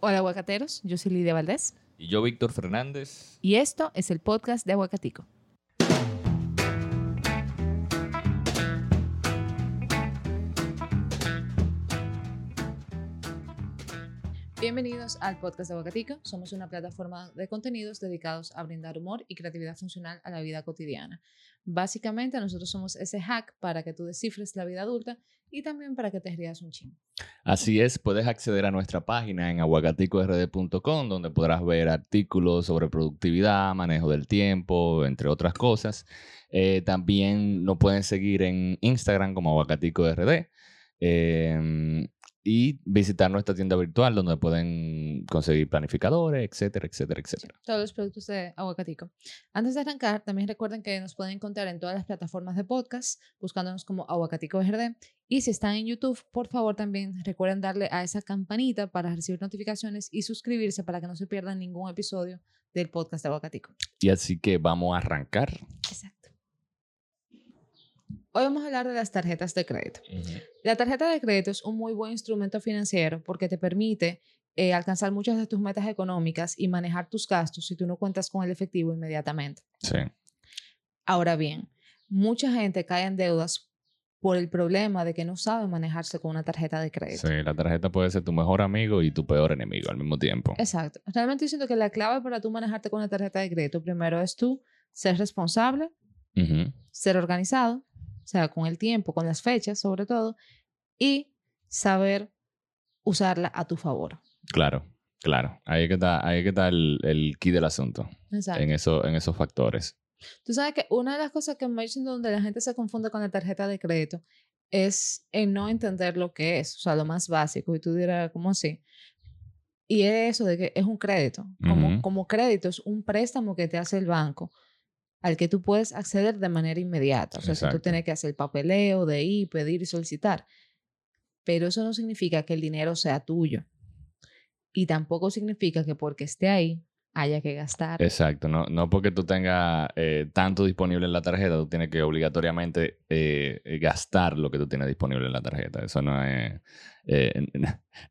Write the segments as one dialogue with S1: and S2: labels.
S1: Hola aguacateros, yo soy Lidia Valdés
S2: Y yo, Víctor Fernández.
S1: y esto es el podcast de Aguacatico. Bienvenidos al podcast de Aguacatico. Somos una plataforma de contenidos dedicados a brindar humor y creatividad funcional a la vida cotidiana. Básicamente, nosotros somos ese hack para que tú descifres la vida adulta y también para que te rías un chingo.
S2: Así es, puedes acceder a nuestra página en aguacaticord.com, donde podrás ver artículos sobre productividad, manejo del tiempo, entre otras cosas. Eh, también nos pueden seguir en Instagram como aguacaticord. eh, y visitar nuestra tienda virtual donde pueden conseguir planificadores, etcétera, etcétera, etcétera.
S1: todos los productos de Aguacatico. Antes de arrancar, también recuerden que nos pueden encontrar en todas las plataformas de podcast, buscándonos como Aguacatico RD. Y si están en YouTube, por favor también recuerden darle a esa campanita para recibir notificaciones y suscribirse para que no se pierdan ningún episodio del podcast de Aguacatico.
S2: Y así que vamos a arrancar.
S1: Exacto. Hoy vamos a hablar de las tarjetas de crédito. La tarjeta de crédito es un muy buen instrumento financiero porque te permite eh, alcanzar muchas de tus metas económicas y manejar tus gastos si tú no cuentas con el efectivo inmediatamente.
S2: Sí.
S1: Ahora bien, mucha gente cae en deudas por el problema de que no sabe manejarse con una tarjeta de crédito.
S2: Sí, la tarjeta puede ser tu mejor amigo y tu peor enemigo al mismo tiempo.
S1: Exacto. Realmente siento que la clave para tú manejarte con una tarjeta de crédito primero es tú ser responsable,
S2: Ujú.
S1: ser organizado, sea, con el tiempo, con las fechas sobre todo, y saber usarla a tu favor.
S2: Claro, claro. Ahí que está, ahí que está el, el key del asunto,
S1: Exacto.
S2: en, eso, en esos factores.
S1: Tú sabes que una de las cosas que me dicen donde la gente se confunde con la tarjeta de crédito es en no entender lo que es, o sea, lo más básico, y tú dirás, ¿cómo así? Y es eso de que es un crédito. Como,
S2: Ujú.
S1: como crédito es un préstamo que te hace el banco al que tú puedes acceder de manera inmediata. O sea, si tú tienes que hacer el papeleo de ir, pedir y solicitar. Pero eso no significa que el dinero sea tuyo. Y tampoco significa que porque esté ahí haya que gastar.
S2: Exacto, no, no porque tú tengas eh, tanto disponible en la tarjeta, tú tienes que obligatoriamente eh, eh, gastar lo que tú tienes disponible en la tarjeta. Eso no es, eh,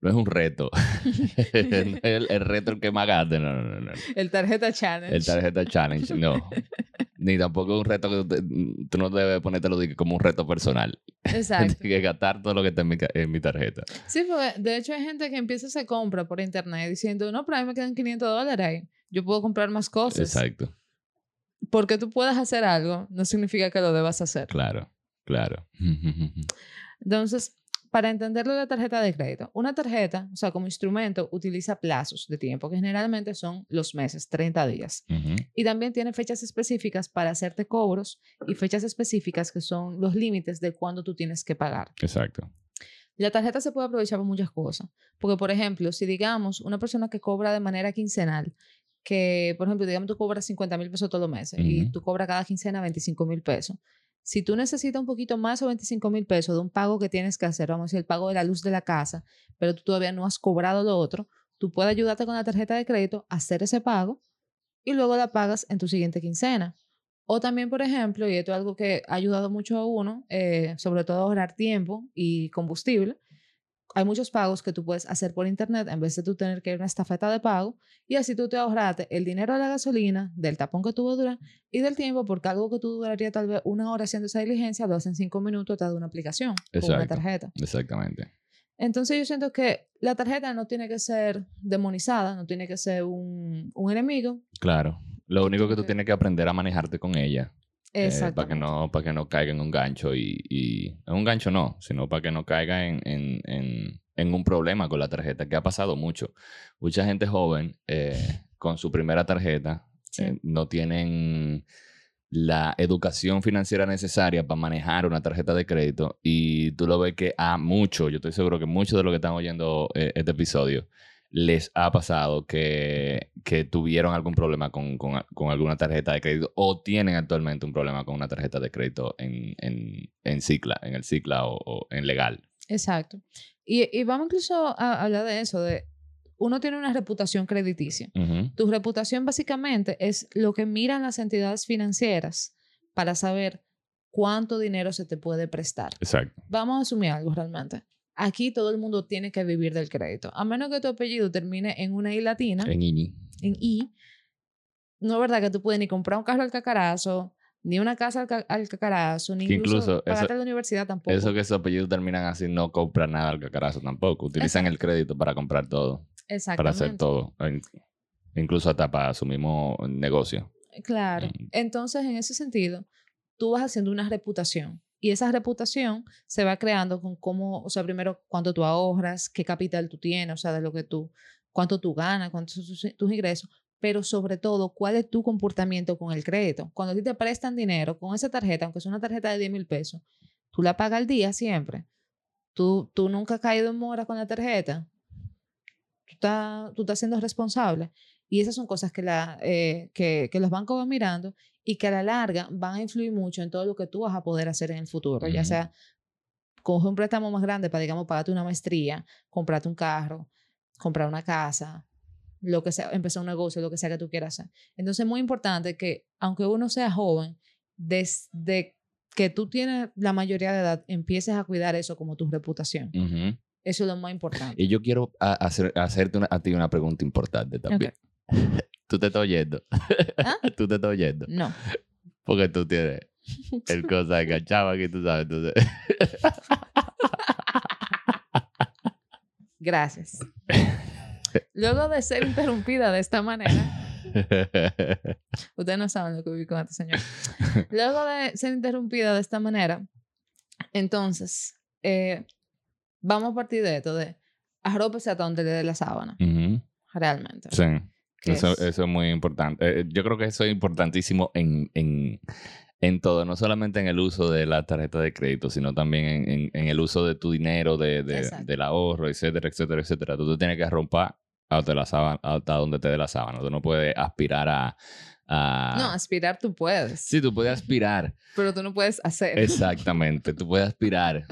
S2: no es un reto. No es el, el reto el que más gaste, no, no, no, no.
S1: El tarjeta challenge.
S2: El tarjeta challenge, no. Ni tampoco es un reto que tú, te- tú no debes ponértelo como un reto personal.
S1: Exacto.
S2: Tienes que gastar todo lo que está en mi, ca- en mi tarjeta.
S1: Sí, porque de hecho hay gente que empieza a hacer compra por internet diciendo, no, pero a mí me quedan 500 dólares ahí. Yo puedo comprar más cosas.
S2: Exacto.
S1: Porque tú puedas hacer algo, no significa que lo debas hacer.
S2: Claro, claro.
S1: Entonces, para entenderlo de la tarjeta de crédito, una tarjeta, o sea, como instrumento, utiliza plazos de tiempo, que generalmente son los meses, 30 días. Y también tiene fechas específicas para hacerte cobros y fechas específicas que son los límites de cuándo tú tienes que pagar.
S2: Exacto.
S1: La tarjeta se puede aprovechar para muchas cosas. Porque, por ejemplo, si digamos una persona que cobra de manera quincenal, que, por ejemplo, digamos tú cobras 50 mil pesos todos los meses y tú cobras cada quincena 25 mil pesos. Si tú necesitas un poquito más o 25 mil pesos de un pago que tienes que hacer, vamos a decir, el pago de la luz de la casa, pero tú todavía no has cobrado lo otro, tú puedes ayudarte con la tarjeta de crédito a hacer ese pago y luego la pagas en tu siguiente quincena. O también, por ejemplo, y esto es algo que ha ayudado mucho a uno, eh, sobre todo a ahorrar tiempo y combustible, hay muchos pagos que tú puedes hacer por internet en vez de tú tener que ir a una estafeta de pago y así tú te ahorraste el dinero de la gasolina, del tapón que tuvo durar y del tiempo porque algo que tú duraría tal vez una hora haciendo esa diligencia lo haces en cinco minutos te da una aplicación con una
S2: Exacto.
S1: tarjeta.
S2: Exactamente.
S1: Entonces yo siento que la tarjeta no tiene que ser demonizada, no tiene que ser un, un enemigo.
S2: Claro. Lo único que tú
S1: Ok.
S2: tienes que aprender a manejarte con ella. Eh,
S1: Exacto.
S2: para que no para que no caiga en un gancho y, y- en un gancho no sino para que no caiga en, en, en, en un problema con la tarjeta que ha pasado mucho mucha gente joven eh, con su primera tarjeta
S1: Sí.
S2: eh, no tienen la educación financiera necesaria para manejar una tarjeta de crédito y tú lo ves que a muchos, yo estoy seguro que muchos de los que están oyendo este episodio les ha pasado que, que tuvieron algún problema con, con- con alguna tarjeta de crédito o tienen actualmente un problema con una tarjeta de crédito en, en, en Cicla, en el Cicla o, o en legal.
S1: Exacto. Y, y vamos incluso a hablar de eso, de uno tiene una reputación crediticia. Tu reputación básicamente es lo que miran las entidades financieras para saber cuánto dinero se te puede prestar.
S2: Exacto.
S1: Vamos a asumir algo realmente. Aquí todo el mundo tiene que vivir del crédito. A menos que tu apellido termine en una I latina,
S2: En INI.
S1: en I, no es verdad que tú puedes ni comprar un carro al cacarazo, ni una casa al, ca- al cacarazo, ni
S2: Que
S1: incluso,
S2: eso-
S1: pagarte la universidad tampoco.
S2: Eso que sus apellidos terminan así no compran nada al cacarazo tampoco. Utilizan el crédito para comprar todo, para
S1: Exactamente.
S2: hacer todo. In- Incluso hasta para su mismo negocio.
S1: Claro.
S2: Mm.
S1: Entonces, en ese sentido, tú vas haciendo una reputación. Y esa reputación se va creando con cómo, o sea, primero, cuánto tú ahorras, qué capital tú tienes, o sea, de lo que tú, cuánto tú ganas, cuántos son tus, ingresos, pero sobre todo, cuál es tu comportamiento con el crédito. Cuando a ti te prestan dinero con esa tarjeta, aunque sea una tarjeta de 10 mil pesos, tú la pagas al día siempre. Tú, tú nunca has caído en mora con la tarjeta. Tú estás, tú estás siendo responsable. Y esas son cosas que, la, eh, que, que los bancos van mirando y que a la larga van a influir mucho en todo lo que tú vas a poder hacer en el futuro, ya sea coge un préstamo más grande para, digamos, pagarte una maestría, comprarte un carro, comprar una casa, lo que sea, empezar un negocio, lo que sea que tú quieras hacer. Entonces es muy importante que, aunque uno sea joven, desde que tú tienes la mayoría de edad, empieces a cuidar eso como tu reputación. Eso es lo más importante.
S2: Y yo quiero a- hacer, hacerte una- a ti una pregunta importante también. Tú te estás oyendo.
S1: ¿Ah?
S2: Tú te estás oyendo.
S1: No.
S2: Porque tú tienes el cosa enganchado aquí, tú sabes. Entonces,
S1: Gracias. Luego de ser interrumpida de esta manera, ustedes no saben lo que viví con este señor. Luego de ser interrumpida de esta manera, entonces, eh, vamos a partir de esto, de arrópese hasta donde le dé la sábana, realmente.
S2: Sí. Eso,
S1: es-
S2: eso es muy importante. Eh, yo creo que eso es importantísimo en, en, en todo, no solamente en el uso de la tarjeta de crédito, sino también en, en- en el uso de tu dinero, de, del ahorro, etcétera, etcétera, etcétera. Tú te tienes que romper hasta, la sábana, hasta donde te dé la sábana. Tú no puedes aspirar a... a-
S1: No, aspirar tú puedes,
S2: Sí, tú puedes aspirar.
S1: pero tú no puedes hacer.
S2: Exactamente, tú puedes aspirar,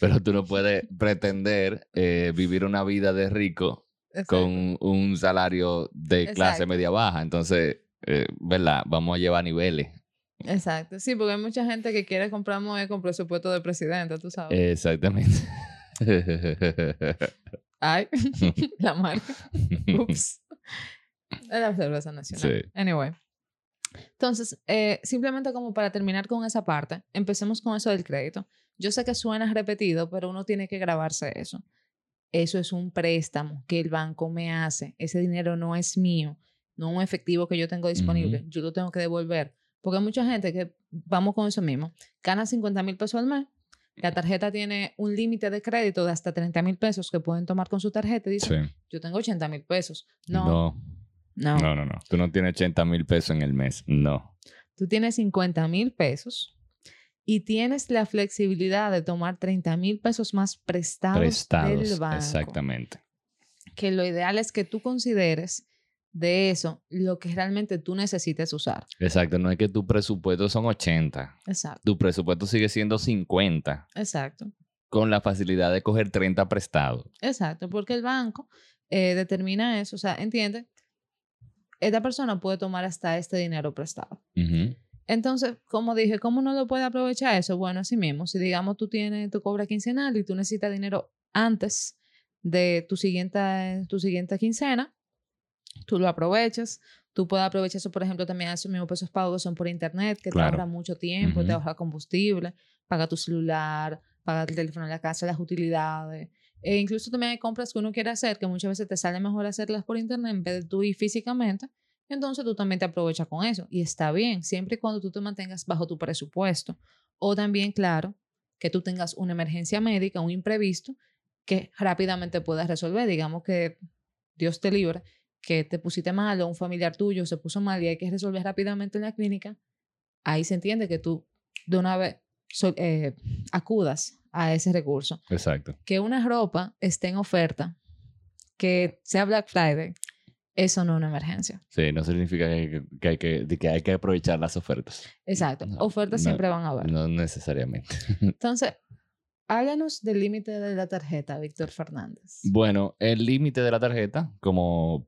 S2: pero tú no puedes pretender eh, vivir una vida de rico
S1: Exacto.
S2: con un salario de clase
S1: Exacto.
S2: media baja. Entonces, eh, ¿verdad? Vamos a llevar niveles.
S1: Exacto. Sí, porque hay mucha gente que quiere comprar muebles con presupuesto de presidente, tú sabes.
S2: Exactamente.
S1: Ay, la marca. Ups. La cerveza nacional.
S2: Sí.
S1: Anyway. Entonces, eh, simplemente como para terminar con esa parte, empecemos con eso del crédito. Yo sé que suena repetido, pero uno tiene que grabarse eso. Eso es un préstamo que el banco me hace. Ese dinero no es mío, no un efectivo que yo tengo disponible. Yo lo tengo que devolver. Porque hay mucha gente que, vamos con eso mismo, gana 50 mil pesos al mes. La tarjeta tiene un límite de crédito de hasta 30 mil pesos que pueden tomar con su tarjeta y dicen,
S2: Sí.
S1: yo tengo 80 mil pesos. No,
S2: No,
S1: no,
S2: no, no, no. Tú no tienes 80 mil pesos en el mes. No.
S1: Tú tienes 50 mil pesos y tienes la flexibilidad de tomar 30 mil pesos más prestados,
S2: Prestados.
S1: del banco.
S2: Exactamente.
S1: Que lo ideal es que tú consideres de eso lo que realmente tú necesites usar.
S2: Exacto. No es que tu presupuesto son 80.
S1: Exacto,
S2: Tu presupuesto sigue siendo 50
S1: exacto,
S2: con la facilidad de coger 30 prestados.
S1: exacto. Porque el banco eh, determina eso. O sea, entiende, esta persona puede tomar hasta este dinero prestado.
S2: Ujú.
S1: Entonces, como dije, ¿cómo no lo puede aprovechar eso? Bueno, así mismo, si digamos tú tienes tu cobra quincenal y tú necesitas dinero antes de tu siguiente, tu siguiente quincena, tú lo aprovechas. Tú puedes aprovechar eso, por ejemplo, también esos mismos pesos pagos que son por internet, que
S2: Claro.
S1: te ahorra mucho tiempo, te ahorra combustible, paga tu celular, paga el teléfono de la casa, las utilidades. E incluso también hay compras que uno quiere hacer que muchas veces te sale mejor hacerlas por internet en vez de tú ir físicamente. Entonces tú también te aprovechas con eso. Y está bien, siempre y cuando tú te mantengas bajo tu presupuesto. O también, claro, que tú tengas una emergencia médica, un imprevisto, que rápidamente puedas resolver. Digamos que Dios te libre, que te pusiste mal o un familiar tuyo se puso mal y hay que resolver rápidamente en la clínica. Ahí se entiende que tú de una vez so- eh, acudas a ese recurso.
S2: Exacto.
S1: Que una ropa esté en oferta, que sea Black Friday, eso no es una emergencia.
S2: Sí, no significa que, que hay, que, que hay que aprovechar las ofertas.
S1: Exacto.
S2: No,
S1: Ofertas
S2: no,
S1: siempre van a haber.
S2: No necesariamente.
S1: Entonces, háblanos del límite de la tarjeta, Víctor Fernández.
S2: Bueno, el límite de la tarjeta, como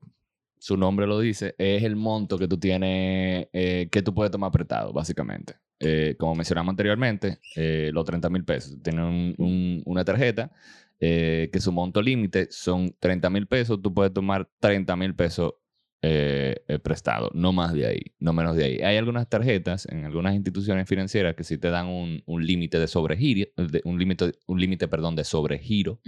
S2: su nombre lo dice, es el monto que tú tienes, eh, que tú puedes tomar apretado, básicamente. Eh, como mencionamos anteriormente, eh, los 30 mil pesos. Tienes un- un- una tarjeta eh, que su monto límite son 30 mil pesos, tú puedes tomar 30 mil pesos eh, eh, prestado, no más de ahí, no menos de ahí. Hay algunas tarjetas en algunas instituciones financieras que sí te dan un, un límite de sobregiro, de- un límite, un límite, perdón, de sobregiro,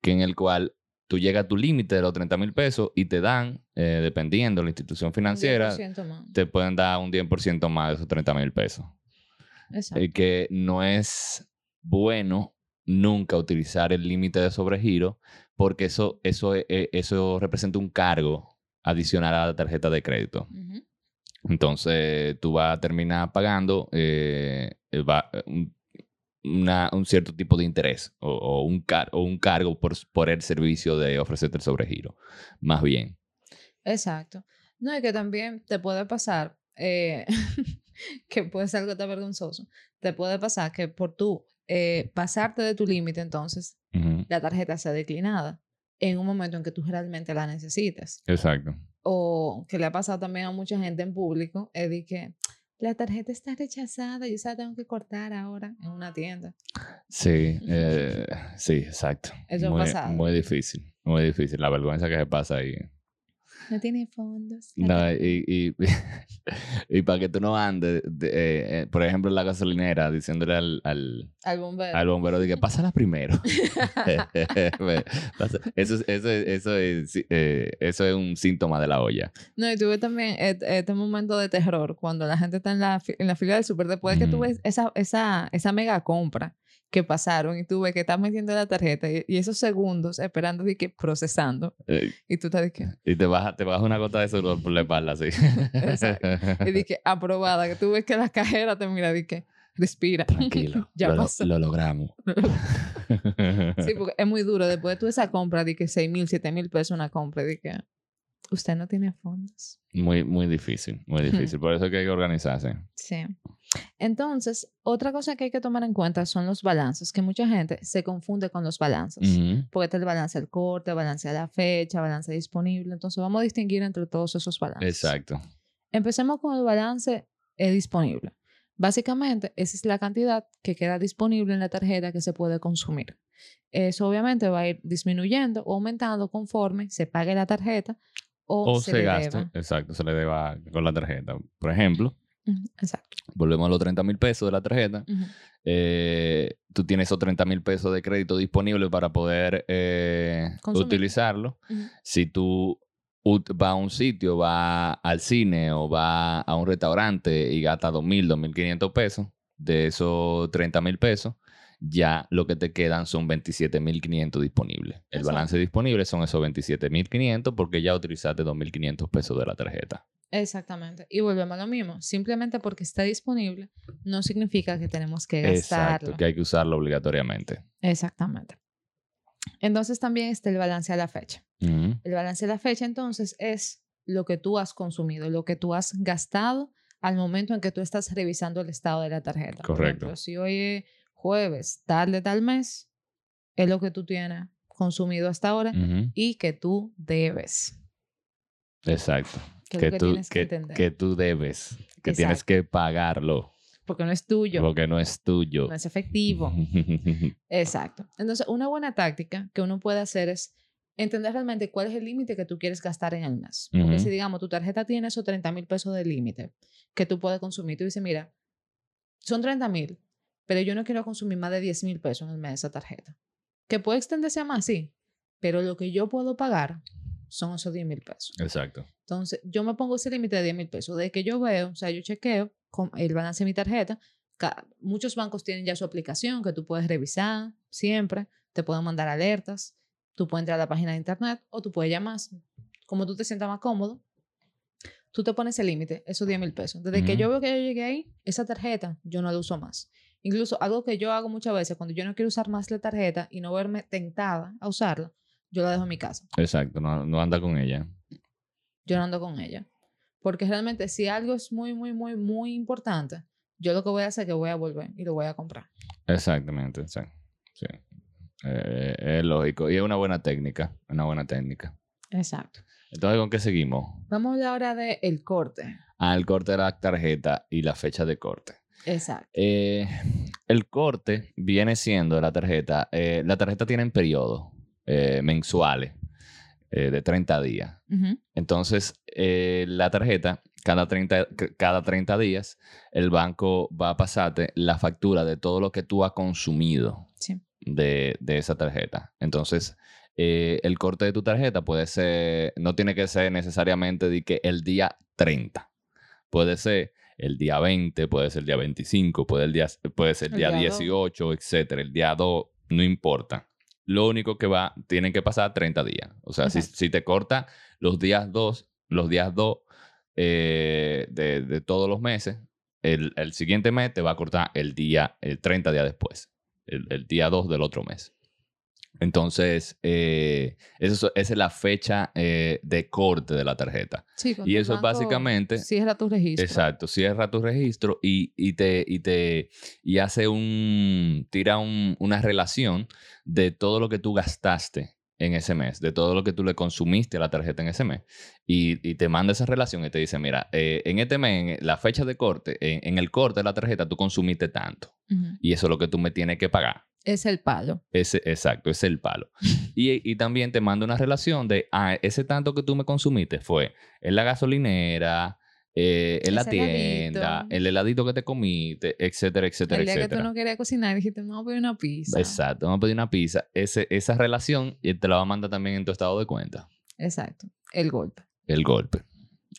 S2: que en el cual tú llegas a tu límite de los 30 mil pesos y te dan, eh, dependiendo de la institución financiera,
S1: 10% más.
S2: te pueden dar un 10% más de esos 30 mil pesos.
S1: Exacto.
S2: Eh, que no es bueno nunca utilizar el límite de sobregiro porque eso, eso, eh, eh, eso representa un cargo adicional a la tarjeta de crédito. Entonces tú vas a terminar pagando eh, eh, va- un, una- un cierto tipo de interés o, o un, car- o un cargo por, por el servicio de ofrecerte el sobregiro. Más bien.
S1: Exacto. No, y que también te puede pasar, eh, que puede ser algo tan vergonzoso, te puede pasar que por tú eh, pasarte de tu límite, entonces la tarjeta sea declinada en un momento en que tú realmente la necesites.
S2: Exacto.
S1: O que le ha pasado también a mucha gente en público, es de que la tarjeta está rechazada, yo se la tengo que cortar ahora en una tienda.
S2: Sí, eh, sí, exacto.
S1: Eso ha
S2: muy,
S1: pasado.
S2: muy difícil, muy difícil. La vergüenza que se pasa ahí.
S1: No tiene fondos.
S2: No,
S1: tarjeta".
S2: y, y, y para que tú no andes, de- eh, eh, por ejemplo, en la gasolinera, diciéndole al, al,
S1: Al bombero.
S2: al bombero, que pásala primero. Eso, es- eso, es- eso, es, eh, eso es un síntoma de la olla.
S1: No, y tuve también este momento de terror cuando la gente está en la, en la fila del súper después de que tú ves esa, esa, esa mega compra que pasaron y tú ves que estás metiendo la tarjeta y, y esos segundos esperando de que procesando
S2: Eh,
S1: y tú estás de que,
S2: y te baja, te baja una gota de sudor por la espalda, así.
S1: Exacto. y de que aprobada, que tú ves que la cajera te mira de que respira.
S2: Tranquilo,
S1: ya
S2: lo, lo-
S1: pasó.
S2: lo logramos.
S1: Sí, porque es muy duro. Después de tú esa compra de que 6 mil, 7 mil pesos una compra, de que usted no tiene fondos.
S2: Muy, muy difícil, muy difícil. Por eso es que hay que organizarse.
S1: Sí. Entonces, otra cosa que hay que tomar en cuenta son los balances, que mucha gente se confunde con los balances. Porque está el balance del corte, balance de la fecha, balance disponible. Entonces, vamos a distinguir entre todos esos balances.
S2: Exacto.
S1: Empecemos con el balance eh, disponible. Básicamente, esa es la cantidad que queda disponible en la tarjeta que se puede consumir. Eso obviamente va a ir disminuyendo o aumentando conforme se pague la tarjeta o,
S2: O
S1: se,
S2: se, gaste.
S1: deba.
S2: Exacto, se le deba con la tarjeta. Por ejemplo,
S1: Exacto.
S2: volvemos a los 30 mil pesos de la tarjeta. Eh, tú tienes esos 30 mil pesos de crédito disponibles para poder eh, utilizarlo. Si tú vas a un sitio, vas al cine o vas a un restaurante y gastas 2.000, 2.500 pesos, de esos 30 mil pesos, ya lo que te quedan son 27.500 disponibles. El
S1: Exacto.
S2: balance disponible son esos 27.500 porque ya utilizaste 2.500 pesos de la tarjeta.
S1: Exactamente. Y volvemos a lo mismo. Simplemente porque está disponible no significa que tenemos que gastarlo.
S2: Exacto, que hay que usarlo obligatoriamente.
S1: Exactamente. Entonces también está el balance a la fecha. El balance a la fecha entonces es lo que tú has consumido, lo que tú has gastado al momento en que tú estás revisando el estado de la tarjeta. Por
S2: Correcto.
S1: ejemplo, si hoy jueves, tal de tal mes, es lo que tú tienes consumido hasta ahora y que tú debes.
S2: Exacto.
S1: Que
S2: tú,
S1: que
S2: tú debes, que tienes que pagarlo,
S1: Porque no es tuyo,
S2: porque no es tuyo.
S1: no es efectivo. Exacto. Entonces, una buena táctica que uno puede hacer es entender realmente cuál es el límite que tú quieres gastar en el mes. Porque si, digamos, tu tarjeta tiene esos 30 mil pesos de límite que tú puedes consumir, tú dices, mira, son 30 mil, pero yo no quiero consumir más de 10 mil pesos en el mes de esa tarjeta. Que puede extenderse a más, sí, pero lo que yo puedo pagar son esos 10 mil pesos.
S2: Exacto.
S1: Entonces, yo me pongo ese límite de 10 mil pesos. De que yo veo, o sea, yo chequeo con el balance de mi tarjeta. Muchos bancos tienen ya su aplicación que tú puedes revisar siempre. Te pueden mandar alertas. Tú puedes entrar a la página de internet o tú puedes llamar. Como tú te sientas más cómodo, tú te pones el límite, esos 10 mil pesos. Desde que yo veo que yo llegué ahí, esa tarjeta yo no la uso más. Incluso algo que yo hago muchas veces cuando yo no quiero usar más la tarjeta y no verme tentada a usarla, yo la dejo en mi casa
S2: Exacto. No, no anda con ella.
S1: yo no ando con ella. Porque realmente si algo es muy, muy, muy, muy importante, yo lo que voy a hacer es que voy a volver y lo voy a comprar.
S2: Exactamente. Sí. Sí. Eh, es lógico. Y es una buena técnica. Una buena técnica.
S1: Exacto.
S2: Entonces, ¿con qué seguimos?
S1: Vamos a hablar ahora del el corte.
S2: Al corte de la tarjeta y la fecha de corte.
S1: Exacto.
S2: Eh, el corte viene siendo de la tarjeta, eh, la tarjeta tiene periodos eh, mensuales eh, de 30 días. Entonces, la tarjeta, cada 30, c- cada 30 días, el banco va a pasarte la factura de todo lo que tú has consumido
S1: Sí.
S2: de, de esa tarjeta. Entonces, eh, el corte de tu tarjeta puede ser, no tiene que ser necesariamente de que el día 30. Puede ser el día 20, puede ser el día 25, puede, el día, puede ser el
S1: El
S2: día,
S1: día dos.
S2: 18, etcétera. El día 2, no importa. Lo único que va, tienen que pasar 30 días. O sea, si, si te corta los días 2, los días 2 eh, de, de todos los meses, el, el siguiente mes te va a cortar el día, el 30 días después, el, el día 2 del otro mes. Entonces, eh, eso, esa es la fecha eh, de corte de la tarjeta.
S1: Sí,
S2: Y eso es básicamente-
S1: Cierra tu registro.
S2: Exacto, cierra tu registro y, y te, y te y hace un, tira un- una relación de todo lo que tú gastaste en ese mes, de todo lo que tú le consumiste a la tarjeta en ese mes. Y, y te manda esa relación y te dice, mira, eh, en este mes, en la fecha de corte, en, en el corte de la tarjeta, tú consumiste tanto. Y eso es lo que tú me tienes que pagar.
S1: Es el palo.
S2: Ese, exacto, es el palo. Y, y también te manda una relación de, ah, ese tanto que tú me consumiste fue en la gasolinera, eh, en la tienda,
S1: heladito.
S2: el heladito que te comiste, etcétera, etcétera,
S1: el día que tú
S2: etcétera.
S1: no querías cocinar, dijiste, vamos a pedir una pizza.
S2: Exacto, vamos a pedir una pizza. Ese, esa relación y te la va a mandar también en tu estado de cuenta.
S1: Exacto. El golpe.
S2: El golpe.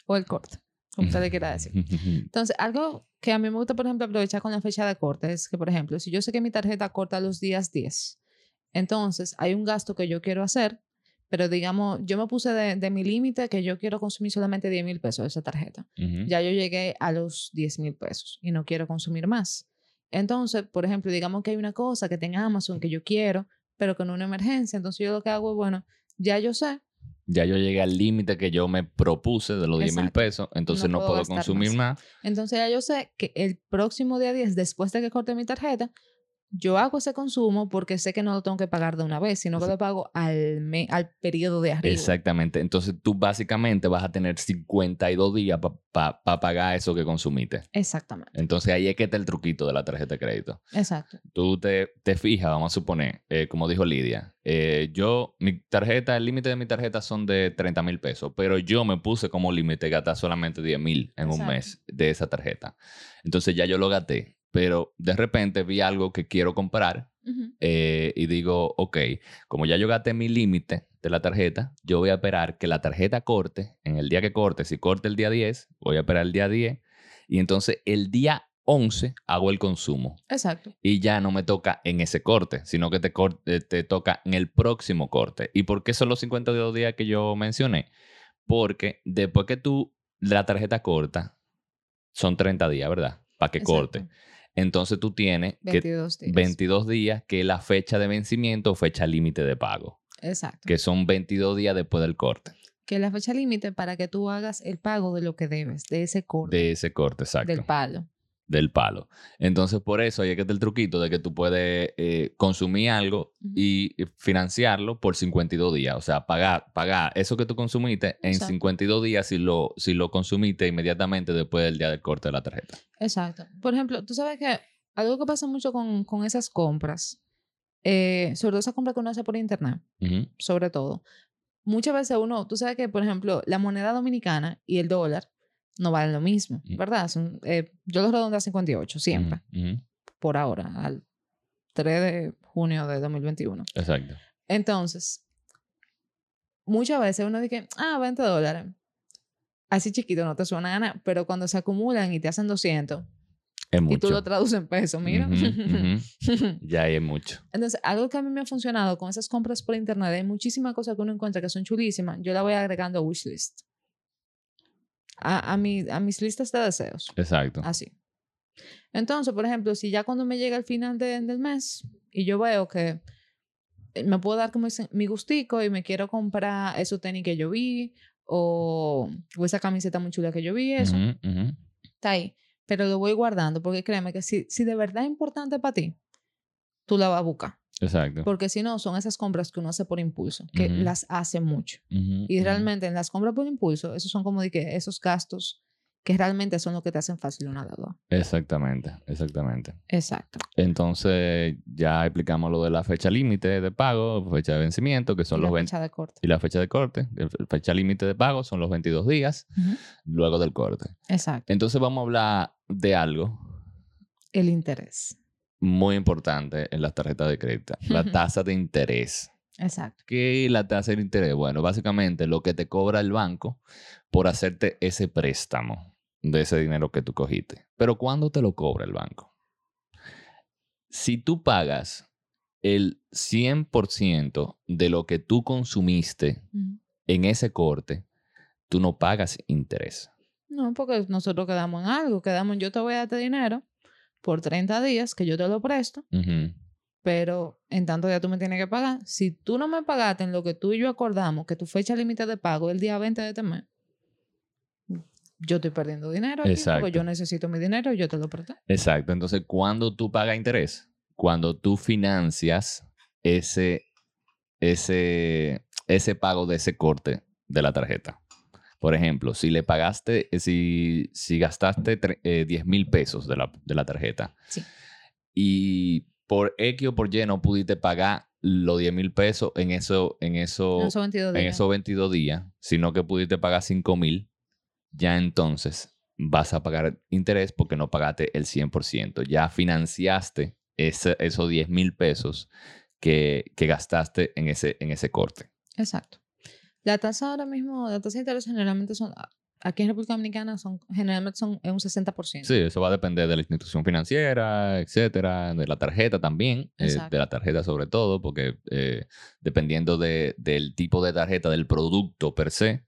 S1: O el corte. Como usted le quiera decir. Entonces, algo que a mí me gusta, por ejemplo, aprovechar con la fecha de corte es que, por ejemplo, si yo sé que mi tarjeta corta los días 10, entonces hay un gasto que yo quiero hacer, pero digamos, yo me puse de, de mi límite que yo quiero consumir solamente 10 mil pesos de esa tarjeta.
S2: Ujú.
S1: Ya yo llegué a los 10 mil pesos y no quiero consumir más. Entonces, por ejemplo, digamos que hay una cosa que tenga Amazon que yo quiero, pero es una emergencia. Entonces, yo lo que hago es, bueno, ya yo sé,
S2: Ya yo llegué al límite que yo me propuse de los 10 mil pesos, entonces
S1: No
S2: no,
S1: puedo
S2: consumir
S1: más.
S2: más.
S1: Entonces ya yo sé que el próximo día 10, después de que corte mi tarjeta, yo hago ese consumo porque sé que no lo tengo que pagar de una vez, sino que lo pago al, me- al periodo de arriba.
S2: Exactamente. Entonces tú básicamente vas a tener 52 días para pagar eso que consumiste.
S1: Exactamente.
S2: Entonces ahí es que está el truquito de la tarjeta de crédito.
S1: Exacto.
S2: Tú te, te fijas, vamos a suponer, eh, como dijo Lidia, eh, yo, mi tarjeta, el límite de mi tarjeta son de 30 mil pesos, pero yo me puse como límite gastar solamente 10 mil en un mes de esa tarjeta. Entonces ya yo lo gasté, pero de repente vi algo que quiero comprar eh, y digo, ok, como ya yo gasté mi límite de la tarjeta, yo voy a esperar que la tarjeta corte en el día que corte. Si corte el día 10, voy a esperar el día 10 y entonces el día 11 hago el consumo
S1: Exacto.
S2: y ya no me toca en ese corte, sino que te, eh, te toca en el próximo corte. ¿Y por qué son los 52 días que yo mencioné? Porque después que tú la tarjeta corta, son 30 días, ¿verdad? Para que
S1: Exacto.
S2: corte. Entonces tú tienes que
S1: 22 días.
S2: 22 días, que es la fecha de vencimiento o fecha límite de pago,
S1: Exacto.
S2: que son 22 días después del corte,
S1: Que es la fecha límite para que tú hagas el pago de lo que debes, de ese corte,
S2: de ese corte, exacto,
S1: del palo.
S2: Del palo. Entonces, por eso ahí es que está el truquito de que tú puedes eh, consumir algo y financiarlo por 52 días, o sea, pagar, pagar eso que tú consumiste en
S1: Exacto.
S2: 52 días si lo, si lo consumiste inmediatamente después del día del corte de la tarjeta.
S1: Exacto. Por ejemplo, tú sabes que algo que pasa mucho con, con esas compras, eh, sobre todo esas compras que uno hace por internet, sobre todo, muchas veces uno, tú sabes que, por ejemplo, la moneda dominicana y el dólar no valen lo mismo,
S2: Mm.
S1: ¿verdad? Son, eh, yo los redondeo a 58, siempre, por ahora, al 3 de junio de 2021.
S2: Exacto.
S1: Entonces, muchas veces uno dice, ah, 20 dólares. Así chiquito no te suena a ganar, pero cuando se acumulan y te hacen 200
S2: Es
S1: y
S2: mucho.
S1: tú lo traduces en pesos, mira.
S2: Ya es mucho.
S1: Entonces, algo que a mí me ha funcionado con esas compras por internet, hay muchísimas cosas que uno encuentra que son chulísimas, yo la voy agregando a wishlist. A, a, mi, a mis listas de deseos.
S2: Exacto.
S1: Así. Entonces, por ejemplo, si ya cuando me llega el final de- del mes y yo veo que eh, me puedo dar como ese- mi gustico y me quiero comprar esos tenis que yo vi o, o esa camiseta muy chula que yo vi, eso,
S2: Ujú, ujú.
S1: está ahí. Pero lo voy guardando porque créeme que si, si de verdad es importante para ti, tú la vas a buscar.
S2: Exacto.
S1: Porque si no, son esas compras que uno hace por impulso, que las hace mucho. Y realmente en las compras por impulso, esos son como de que esos gastos que realmente son los que te hacen fácil una deuda.
S2: Exactamente, exactamente.
S1: Exacto.
S2: Entonces, ya explicamos lo de la fecha límite de pago, fecha de vencimiento, que son
S1: Y
S2: los
S1: la
S2: 20
S1: fecha de corte.
S2: y la fecha de corte. La fecha límite de pago son los 22 días luego del corte.
S1: Exacto.
S2: Entonces, vamos a hablar de algo
S1: El interés.
S2: Muy importante en las tarjetas de crédito, la tasa de interés.
S1: Exacto.
S2: ¿Qué es la tasa de interés? Bueno, básicamente lo que te cobra el banco por hacerte ese préstamo de ese dinero que tú cogiste. Pero ¿cuándo te lo cobra el banco? Si tú pagas el 100% de lo que tú consumiste en ese corte, tú no pagas interés.
S1: No, porque nosotros quedamos en algo. Quedamos yo te voy a darte dinero por 30 días que yo te lo presto, pero en tanto ya tú me tienes que pagar. Si tú no me pagaste en lo que tú y yo acordamos, que tu fecha límite de pago es el día 20 de este mes, yo estoy perdiendo dinero. aquí
S2: Exacto.
S1: Porque yo necesito mi dinero y yo te lo presté.
S2: Exacto. Entonces, ¿cuándo tú pagas interés? Cuando tú financias ese, ese, ese pago de ese corte de la tarjeta. Por ejemplo, si le pagaste, eh, si, si gastaste eh, 10 mil pesos de la, de la tarjeta
S1: Sí.
S2: y por X o por Y no pudiste pagar los 10 mil pesos en, eso, en, eso,
S1: En esos 22
S2: en
S1: días.
S2: esos 22 días, sino que pudiste pagar 5 mil, ya entonces vas a pagar interés porque no pagaste el 100%. Ya financiaste ese- esos 10 mil pesos que, que gastaste en ese, en ese corte.
S1: Exacto. La tasa ahora mismo, la tasa de interés generalmente son, aquí en República Dominicana son, generalmente son un 60%.
S2: Sí, eso va a depender de la institución financiera, etcétera, de la tarjeta también, eh, de la tarjeta sobre todo, porque eh, dependiendo de- del tipo de tarjeta, del producto per se,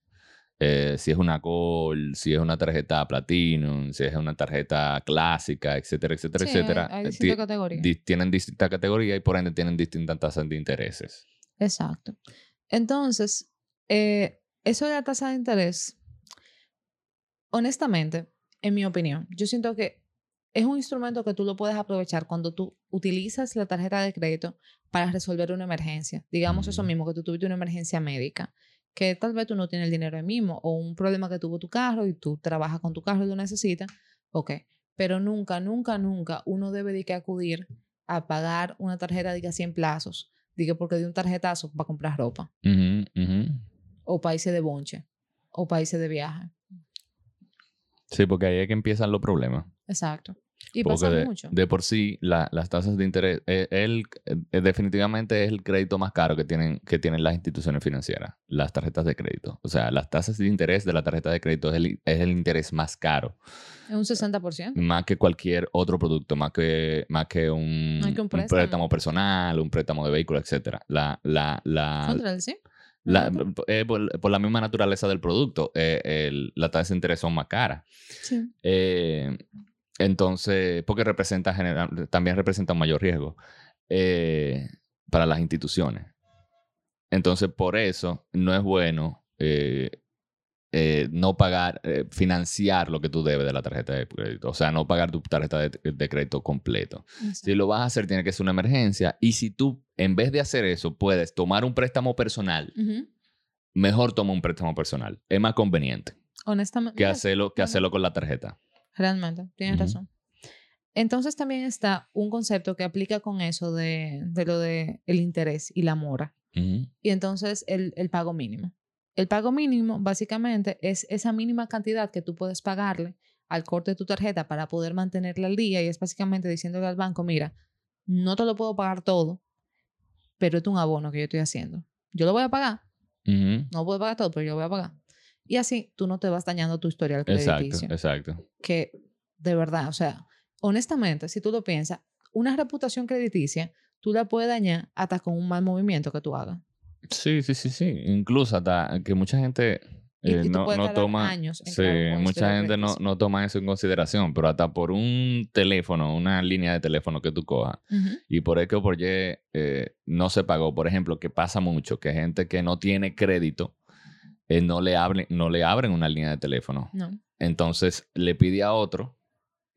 S2: eh, si es una Gold, si es una tarjeta Platinum, si es una tarjeta clásica, etcétera, etcétera,
S1: Sí,
S2: etcétera,
S1: Hay distintas
S2: ti-
S1: categorías.
S2: di- tienen distintas categorías y por ende tienen distintas tasas de intereses.
S1: Exacto. Entonces, eh, eso de la tasa de interés, honestamente, en mi opinión, yo siento que es un instrumento que tú lo puedes aprovechar cuando tú utilizas la tarjeta de crédito para resolver una emergencia. Digamos eso
S2: Ujú.
S1: mismo, que tú tuviste una emergencia médica, que tal vez tú no tienes el dinero ahí mismo, o un problema que tuvo tu carro y tú trabajas con tu carro y lo necesitas, ok. Pero nunca, nunca, nunca uno debe de que acudir a pagar una tarjeta de 100 plazos, diga porque de un tarjetazo para comprar ropa,
S2: Ujú, ujú.
S1: O países de bonche, o países de viaje.
S2: Sí, porque ahí es que empiezan los problemas.
S1: Exacto. Y
S2: Porque
S1: pasa
S2: de,
S1: mucho.
S2: de por sí, la- las tasas de interés, eh, el, eh, definitivamente es el crédito más caro que tienen, que tienen las instituciones financieras, las tarjetas de crédito. O sea, las tasas de interés de la tarjeta de crédito es el, es el interés más caro,
S1: Es un 60%.
S2: más que cualquier otro producto, más que, más que, un,
S1: Más que un préstamo
S2: personal, un préstamo de vehículo, etc. La, la, la,
S1: Contra el sí.
S2: La- eh, por, por la misma naturaleza del producto, eh, el- las tasas de interés son más caras.
S1: Sí.
S2: Eh, entonces, porque representa general, también representa un mayor riesgo eh, para las instituciones. Entonces, por eso no es bueno eh, no pagar, eh, financiar lo que tú debes de la tarjeta de crédito. O sea, no pagar tu tarjeta de, de crédito completo. Si lo vas a hacer, tiene que ser una emergencia. Y si tú, en vez de hacer eso, puedes tomar un préstamo personal, mejor toma un préstamo personal. Es más conveniente
S1: Honestamente.
S2: que hacerlo, que hacerlo con la tarjeta.
S1: Realmente, tienes razón. Entonces también está un concepto que aplica con eso de, de lo de el interés y la mora. Y entonces el, el pago mínimo. El pago mínimo básicamente es esa mínima cantidad que tú puedes pagarle al corte de tu tarjeta para poder mantenerla al día y es básicamente diciéndole al banco, mira, no te lo puedo pagar todo, pero es un abono que yo estoy haciendo. Yo lo voy a pagar,
S2: Ujú.
S1: no puedo pagar todo, pero yo lo voy a pagar. Y así tú no te vas dañando tu historial crediticio.
S2: Exacto, exacto.
S1: Que de verdad, o sea, honestamente, si tú lo piensas, una reputación crediticia tú la puedes dañar hasta con un mal movimiento que tú hagas.
S2: Sí, sí, sí, sí. Incluso hasta que mucha gente eh,
S1: y
S2: no, toma.
S1: años
S2: Sí, mucha gente no, no toma eso en consideración, pero hasta por un teléfono, una línea de teléfono que tú cojas y por X o por Y eh, no se pagó. Por ejemplo, que pasa mucho, que gente que no tiene crédito eh, no, le abren, no le abren una línea de teléfono.
S1: No.
S2: Entonces le pide a otro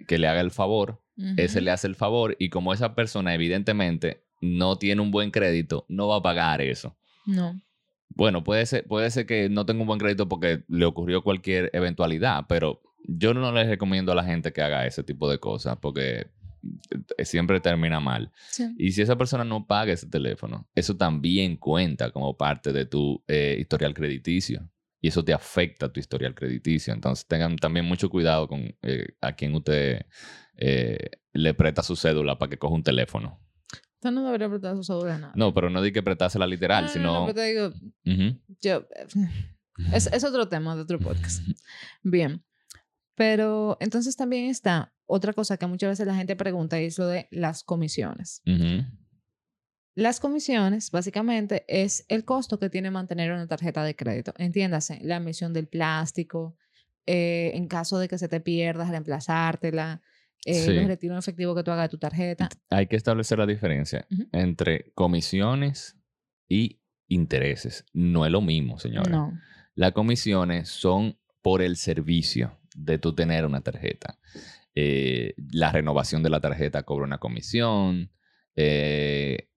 S2: que le haga el favor ese le hace el favor y como esa persona evidentemente no tiene un buen crédito, no va a pagar eso.
S1: No.
S2: Bueno, puede ser, puede ser que no tenga un buen crédito porque le ocurrió cualquier eventualidad, pero yo no les recomiendo a la gente que haga ese tipo de cosas porque eh, siempre termina mal.
S1: Sí.
S2: Y si esa persona no paga ese teléfono, eso también cuenta como parte de tu eh, historial crediticio. Y eso te afecta a tu historial crediticio. Entonces tengan también mucho cuidado con eh, a quien usted eh, le presta su cédula para que coja un teléfono.
S1: No debería prestar su cédula a nada.
S2: No, pero no di que prestársela literal,
S1: No, no,
S2: sino...
S1: no, pero te digo, yo... Es, es otro tema de otro podcast. Bien. Pero entonces también está otra cosa que muchas veces la gente pregunta y es lo de las comisiones. Las comisiones, básicamente, es el costo que tiene mantener una tarjeta de crédito. Entiéndase, la emisión del plástico, eh, en caso de que se te pierdas, reemplazártela, eh,
S2: Sí.
S1: los retiros en efectivo que tú hagas de tu tarjeta.
S2: Hay que establecer la diferencia entre comisiones y intereses. No es lo mismo, señores.
S1: No.
S2: Las comisiones son por el servicio de tú tener una tarjeta. Eh, la renovación de la tarjeta cobra una comisión. Eh,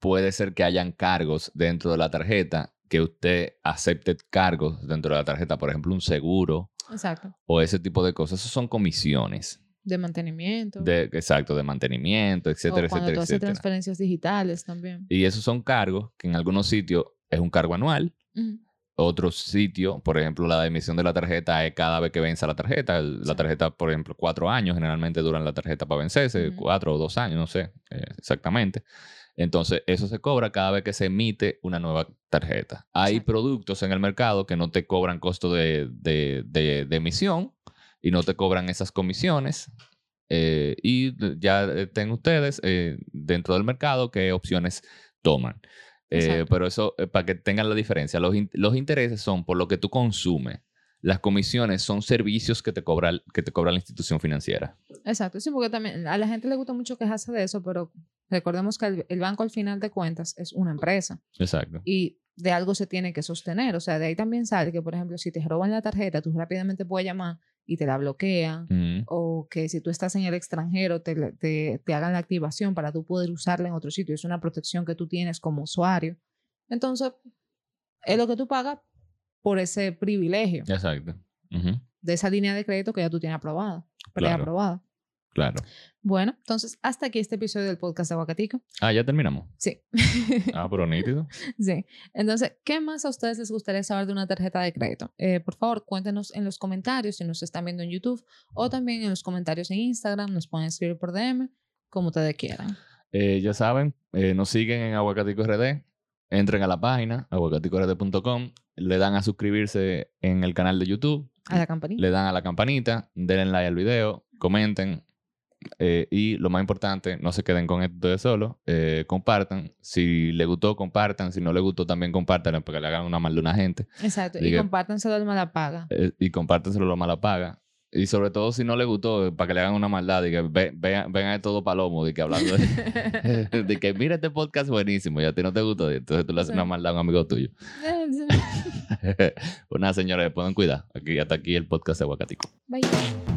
S2: puede ser que hayan cargos dentro de la tarjeta, que usted acepte cargos dentro de la tarjeta, por ejemplo, un seguro
S1: Exacto.
S2: o ese tipo de cosas. Eso son comisiones.
S1: De mantenimiento.
S2: De, exacto, de mantenimiento, etcétera,
S1: o cuando
S2: etcétera,
S1: tú haces
S2: etcétera.
S1: transferencias digitales también.
S2: Y esos son cargos que en algunos sitios es un cargo anual.
S1: Ujú.
S2: Otro sitio, por ejemplo, la emisión de la tarjeta es cada vez que venza la tarjeta. El- La tarjeta, por ejemplo, cuatro años, generalmente duran la tarjeta para vencerse, cuatro o dos años, no sé eh, exactamente. Entonces, eso se cobra cada vez que se emite una nueva tarjeta. Hay
S1: Exacto.
S2: productos en el mercado que no te cobran costo de, de- de- de emisión y no te cobran esas comisiones. eh, y ya eh, ten ustedes eh, dentro del mercado qué opciones toman. Eh, pero eso, eh, para que tengan la diferencia, los, in- los intereses son por lo que tú consumes. Las comisiones son servicios que te cobra, que te cobra la institución financiera.
S1: Exacto, sí, porque también a la gente le gusta mucho quejarse de eso, pero recordemos que el, el banco al final de cuentas es una empresa
S2: Exacto.
S1: y de algo se tiene que sostener. O sea, de ahí también sale que, por ejemplo, si te roban la tarjeta, tú rápidamente puedes llamar y te la bloquean.
S2: Ujú.
S1: O que si tú estás en el extranjero, te, te, te hagan la activación para tú poder usarla en otro sitio. Es una protección que tú tienes como usuario. Entonces, es lo que tú pagas por ese privilegio
S2: Exacto.
S1: De esa línea de crédito que ya tú tienes aprobada, preaprobada.
S2: Claro.
S1: Bueno, entonces hasta aquí este episodio del podcast de Aguacatico.
S2: Ah, ya terminamos.
S1: Sí.
S2: Ah, pero nítido.
S1: sí. Entonces, ¿qué más a ustedes les gustaría saber de una tarjeta de crédito? Eh, por favor, cuéntenos en los comentarios si nos están viendo en YouTube o también en los comentarios en Instagram. Nos pueden escribir por DM, como ustedes quieran.
S2: Eh, ya saben, eh, nos siguen en Aguacatico RD. Entren a la página, aguacaticord.com. Le dan a suscribirse en el canal de YouTube.
S1: A la campanita.
S2: Le dan a la campanita. Denle like al video. Comenten. Eh, y lo más importante, no se queden con esto de solo. eh, compartan. Si les gustó, compartan. Si no les gustó, también compartan para que le hagan una mal de una gente.
S1: Exacto. Y
S2: diga-
S1: compártanselo al Malapaga.
S2: Eh, y compártenselo lo mala paga. Y sobre todo si no les gustó, para que le hagan una maldad, y que ve- vean, a todo palomo, de que hablando de, de que mira este podcast buenísimo y a ti no te gustó, y entonces tú le haces una maldad a un amigo tuyo. pues nada, señores, pueden cuidar. Aquí, hasta aquí el podcast de Aguacatico.
S1: Bye.